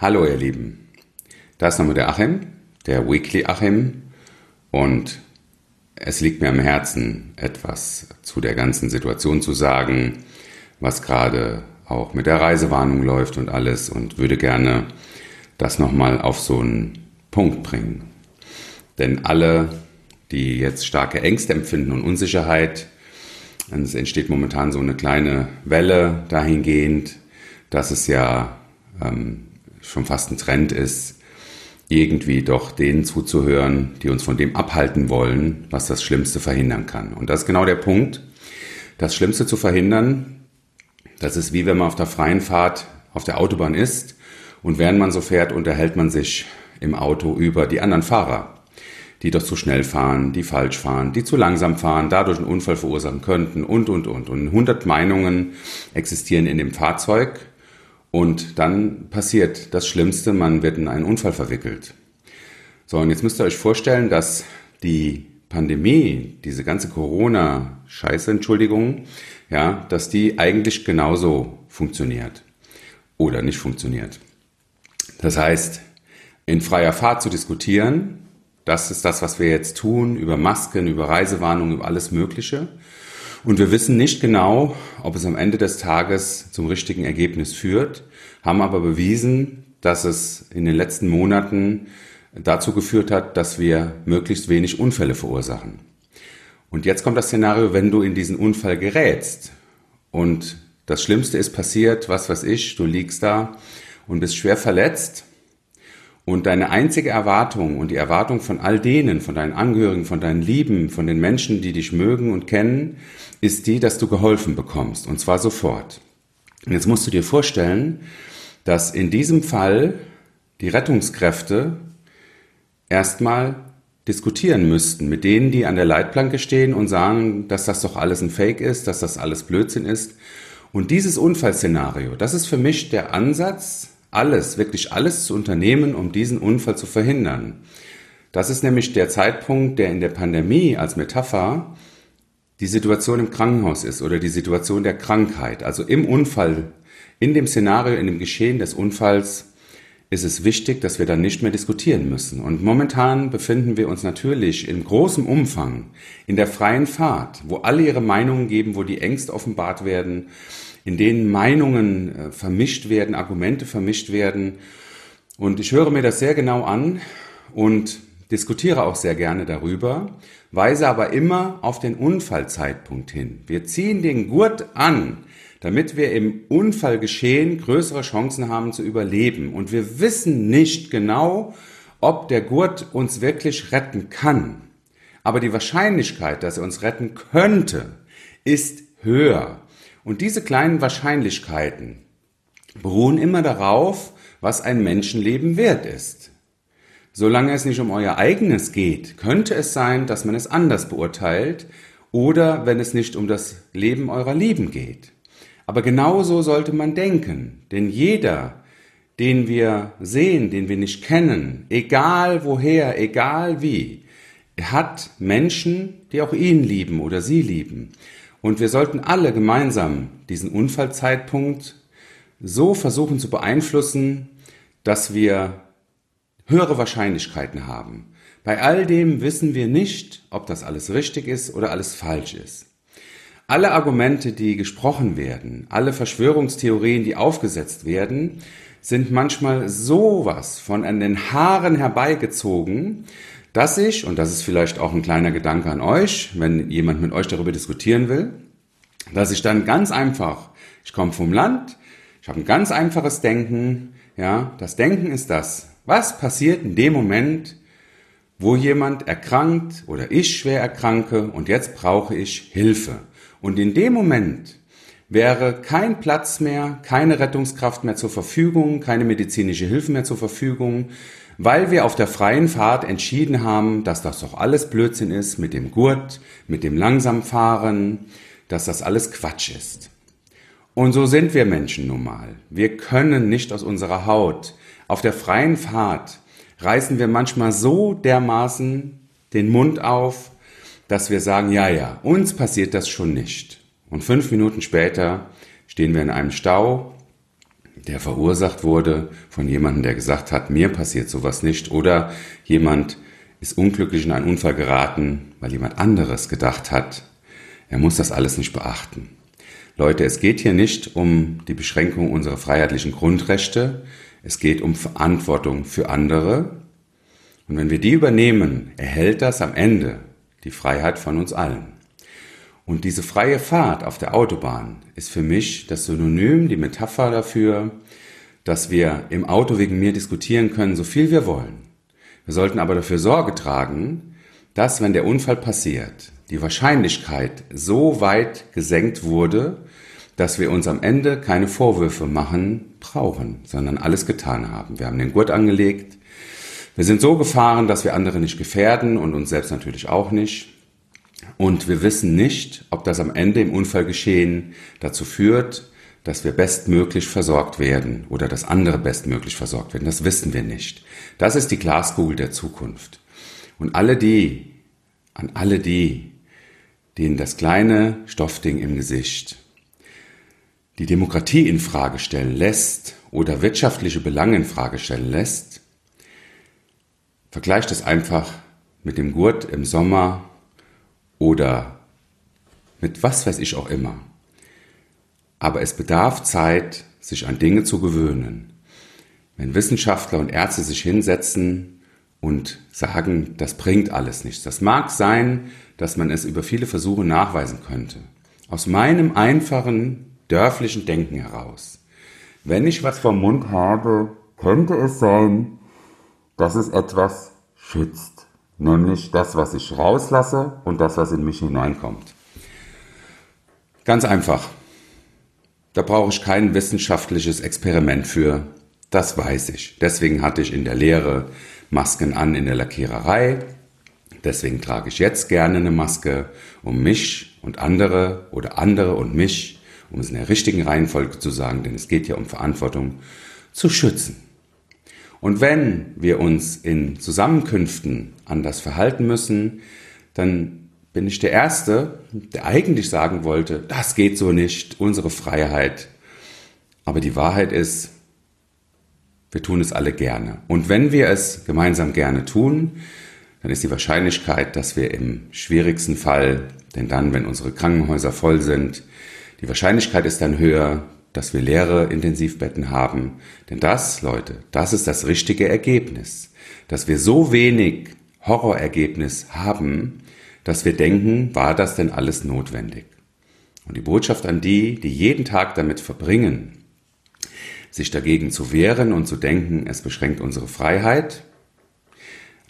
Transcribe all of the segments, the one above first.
Hallo ihr Lieben, da ist nochmal der Achim, der Weekly Achim. Und es liegt mir am Herzen, etwas zu der ganzen Situation zu sagen, was gerade auch mit der Reisewarnung läuft und alles. Und würde gerne das nochmal auf so einen Punkt bringen. Denn alle, die jetzt starke Ängste empfinden und Unsicherheit, es entsteht momentan so eine kleine Welle dahingehend, dass es ja ähm, schon fast ein Trend ist, irgendwie doch denen zuzuhören, die uns von dem abhalten wollen, was das Schlimmste verhindern kann. Und das ist genau der Punkt. Das Schlimmste zu verhindern, das ist wie wenn man auf der freien Fahrt auf der Autobahn ist und während man so fährt, unterhält man sich im Auto über die anderen Fahrer die doch zu schnell fahren, die falsch fahren, die zu langsam fahren, dadurch einen Unfall verursachen könnten und, und, und. Und 100 Meinungen existieren in dem Fahrzeug und dann passiert das Schlimmste, man wird in einen Unfall verwickelt. So, und jetzt müsst ihr euch vorstellen, dass die Pandemie, diese ganze Corona-Scheiße, Entschuldigung, ja, dass die eigentlich genauso funktioniert oder nicht funktioniert. Das heißt, in freier Fahrt zu diskutieren, das ist das, was wir jetzt tun, über Masken, über Reisewarnungen, über alles Mögliche. Und wir wissen nicht genau, ob es am Ende des Tages zum richtigen Ergebnis führt, haben aber bewiesen, dass es in den letzten Monaten dazu geführt hat, dass wir möglichst wenig Unfälle verursachen. Und jetzt kommt das Szenario, wenn du in diesen Unfall gerätst und das Schlimmste ist passiert, was weiß ich, du liegst da und bist schwer verletzt und deine einzige Erwartung und die Erwartung von all denen, von deinen Angehörigen, von deinen Lieben, von den Menschen, die dich mögen und kennen, ist die, dass du geholfen bekommst. Und zwar sofort. Und jetzt musst du dir vorstellen, dass in diesem Fall die Rettungskräfte erstmal diskutieren müssten mit denen, die an der Leitplanke stehen und sagen, dass das doch alles ein Fake ist, dass das alles Blödsinn ist. Und dieses Unfallszenario, das ist für mich der Ansatz, alles, wirklich alles zu unternehmen, um diesen Unfall zu verhindern. Das ist nämlich der Zeitpunkt, der in der Pandemie als Metapher die Situation im Krankenhaus ist oder die Situation der Krankheit. Also im Unfall, in dem Szenario, in dem Geschehen des Unfalls ist es wichtig, dass wir dann nicht mehr diskutieren müssen. Und momentan befinden wir uns natürlich in großem Umfang in der freien Fahrt, wo alle ihre Meinungen geben, wo die Ängste offenbart werden, in denen Meinungen äh, vermischt werden, Argumente vermischt werden. Und ich höre mir das sehr genau an und diskutiere auch sehr gerne darüber, weise aber immer auf den Unfallzeitpunkt hin. Wir ziehen den Gurt an, damit wir im Unfallgeschehen größere Chancen haben zu überleben. Und wir wissen nicht genau, ob der Gurt uns wirklich retten kann. Aber die Wahrscheinlichkeit, dass er uns retten könnte, ist höher. Und diese kleinen Wahrscheinlichkeiten beruhen immer darauf, was ein Menschenleben wert ist. Solange es nicht um euer eigenes geht, könnte es sein, dass man es anders beurteilt oder wenn es nicht um das Leben eurer Lieben geht. Aber genauso sollte man denken, denn jeder, den wir sehen, den wir nicht kennen, egal woher, egal wie, hat Menschen, die auch ihn lieben oder sie lieben. Und wir sollten alle gemeinsam diesen Unfallzeitpunkt so versuchen zu beeinflussen, dass wir höhere Wahrscheinlichkeiten haben. Bei all dem wissen wir nicht, ob das alles richtig ist oder alles falsch ist. Alle Argumente, die gesprochen werden, alle Verschwörungstheorien, die aufgesetzt werden, sind manchmal sowas von an den Haaren herbeigezogen, dass ich, und das ist vielleicht auch ein kleiner Gedanke an euch, wenn jemand mit euch darüber diskutieren will, dass ich dann ganz einfach, ich komme vom Land, ich habe ein ganz einfaches Denken, ja, das Denken ist das, was passiert in dem Moment, wo jemand erkrankt oder ich schwer erkranke und jetzt brauche ich Hilfe. Und in dem Moment wäre kein Platz mehr, keine Rettungskraft mehr zur Verfügung, keine medizinische Hilfe mehr zur Verfügung, weil wir auf der freien Fahrt entschieden haben, dass das doch alles Blödsinn ist mit dem Gurt, mit dem Langsamfahren, dass das alles Quatsch ist. Und so sind wir Menschen nun mal. Wir können nicht aus unserer Haut. Auf der freien Fahrt reißen wir manchmal so dermaßen den Mund auf, dass wir sagen, ja, ja, uns passiert das schon nicht. Und fünf Minuten später stehen wir in einem Stau, der verursacht wurde von jemandem, der gesagt hat, mir passiert sowas nicht, oder jemand ist unglücklich in einen Unfall geraten, weil jemand anderes gedacht hat, er muss das alles nicht beachten. Leute, es geht hier nicht um die Beschränkung unserer freiheitlichen Grundrechte, es geht um Verantwortung für andere. Und wenn wir die übernehmen, erhält das am Ende die Freiheit von uns allen. Und diese freie Fahrt auf der Autobahn ist für mich das Synonym, die Metapher dafür, dass wir im Auto wegen mir diskutieren können, so viel wir wollen. Wir sollten aber dafür Sorge tragen, dass, wenn der Unfall passiert, die Wahrscheinlichkeit so weit gesenkt wurde, dass wir uns am Ende keine Vorwürfe machen brauchen, sondern alles getan haben. Wir haben den Gurt angelegt. Wir sind so gefahren, dass wir andere nicht gefährden und uns selbst natürlich auch nicht. Und wir wissen nicht, ob das am Ende im Unfallgeschehen dazu führt, dass wir bestmöglich versorgt werden oder dass andere bestmöglich versorgt werden. Das wissen wir nicht. Das ist die Glaskugel der Zukunft. Und alle die, an alle die, denen das kleine Stoffding im Gesicht die Demokratie in Frage stellen lässt oder wirtschaftliche Belange in Frage stellen lässt, vergleicht es einfach mit dem Gurt im Sommer oder mit was weiß ich auch immer. Aber es bedarf Zeit, sich an Dinge zu gewöhnen. Wenn Wissenschaftler und Ärzte sich hinsetzen und sagen, das bringt alles nichts. Das mag sein, dass man es über viele Versuche nachweisen könnte. Aus meinem einfachen dörflichen Denken heraus. Wenn ich was vom Mund habe, könnte es sein, dass es etwas schützt nämlich das, was ich rauslasse und das, was in mich hineinkommt. Ganz einfach. Da brauche ich kein wissenschaftliches Experiment für. Das weiß ich. Deswegen hatte ich in der Lehre Masken an in der Lackiererei. Deswegen trage ich jetzt gerne eine Maske, um mich und andere oder andere und mich, um es in der richtigen Reihenfolge zu sagen, denn es geht ja um Verantwortung, zu schützen. Und wenn wir uns in Zusammenkünften anders verhalten müssen, dann bin ich der Erste, der eigentlich sagen wollte, das geht so nicht, unsere Freiheit. Aber die Wahrheit ist, wir tun es alle gerne. Und wenn wir es gemeinsam gerne tun, dann ist die Wahrscheinlichkeit, dass wir im schwierigsten Fall, denn dann, wenn unsere Krankenhäuser voll sind, die Wahrscheinlichkeit ist dann höher, dass wir leere Intensivbetten haben. Denn das, Leute, das ist das richtige Ergebnis. Dass wir so wenig Horrorergebnis haben, dass wir denken, war das denn alles notwendig? Und die Botschaft an die, die jeden Tag damit verbringen, sich dagegen zu wehren und zu denken, es beschränkt unsere Freiheit,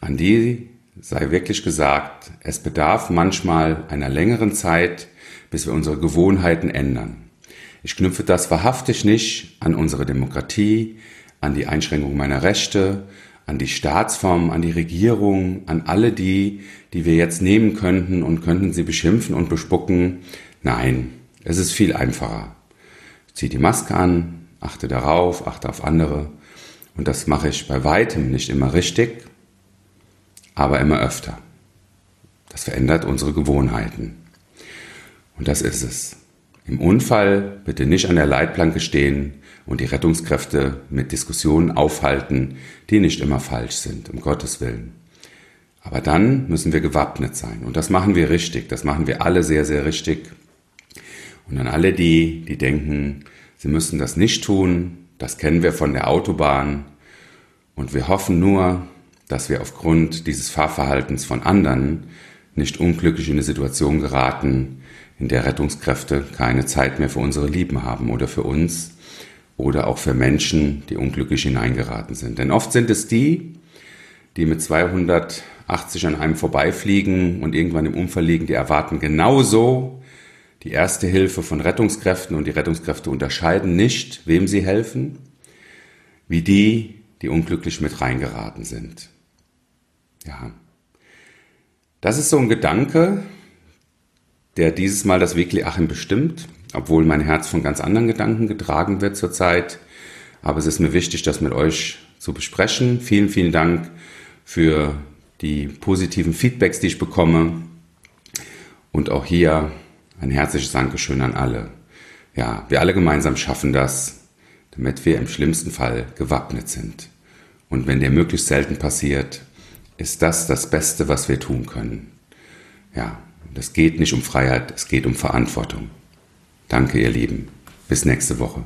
an die sei wirklich gesagt, es bedarf manchmal einer längeren Zeit, bis wir unsere Gewohnheiten ändern. Ich knüpfe das wahrhaftig nicht an unsere Demokratie, an die Einschränkung meiner Rechte, an die Staatsform, an die Regierung, an alle die, die wir jetzt nehmen könnten und könnten sie beschimpfen und bespucken. Nein, es ist viel einfacher. Ich ziehe die Maske an, achte darauf, achte auf andere. Und das mache ich bei weitem nicht immer richtig, aber immer öfter. Das verändert unsere Gewohnheiten. Und das ist es. Im Unfall bitte nicht an der Leitplanke stehen und die Rettungskräfte mit Diskussionen aufhalten, die nicht immer falsch sind, um Gottes Willen. Aber dann müssen wir gewappnet sein. Und das machen wir richtig. Das machen wir alle sehr, sehr richtig. Und an alle die, die denken, sie müssen das nicht tun, das kennen wir von der Autobahn. Und wir hoffen nur, dass wir aufgrund dieses Fahrverhaltens von anderen nicht unglücklich in eine Situation geraten, in der Rettungskräfte keine Zeit mehr für unsere Lieben haben oder für uns oder auch für Menschen, die unglücklich hineingeraten sind. Denn oft sind es die, die mit 280 an einem vorbeifliegen und irgendwann im Unfall liegen, die erwarten genauso die erste Hilfe von Rettungskräften und die Rettungskräfte unterscheiden nicht, wem sie helfen, wie die, die unglücklich mit reingeraten sind. Ja. Das ist so ein Gedanke, der dieses Mal das Weekly Achim bestimmt, obwohl mein Herz von ganz anderen Gedanken getragen wird zurzeit. Aber es ist mir wichtig, das mit euch zu besprechen. Vielen, vielen Dank für die positiven Feedbacks, die ich bekomme. Und auch hier ein herzliches Dankeschön an alle. Ja, wir alle gemeinsam schaffen das, damit wir im schlimmsten Fall gewappnet sind. Und wenn der möglichst selten passiert, ist das das Beste, was wir tun können. Ja, es geht nicht um Freiheit, es geht um Verantwortung. Danke, ihr Lieben. Bis nächste Woche.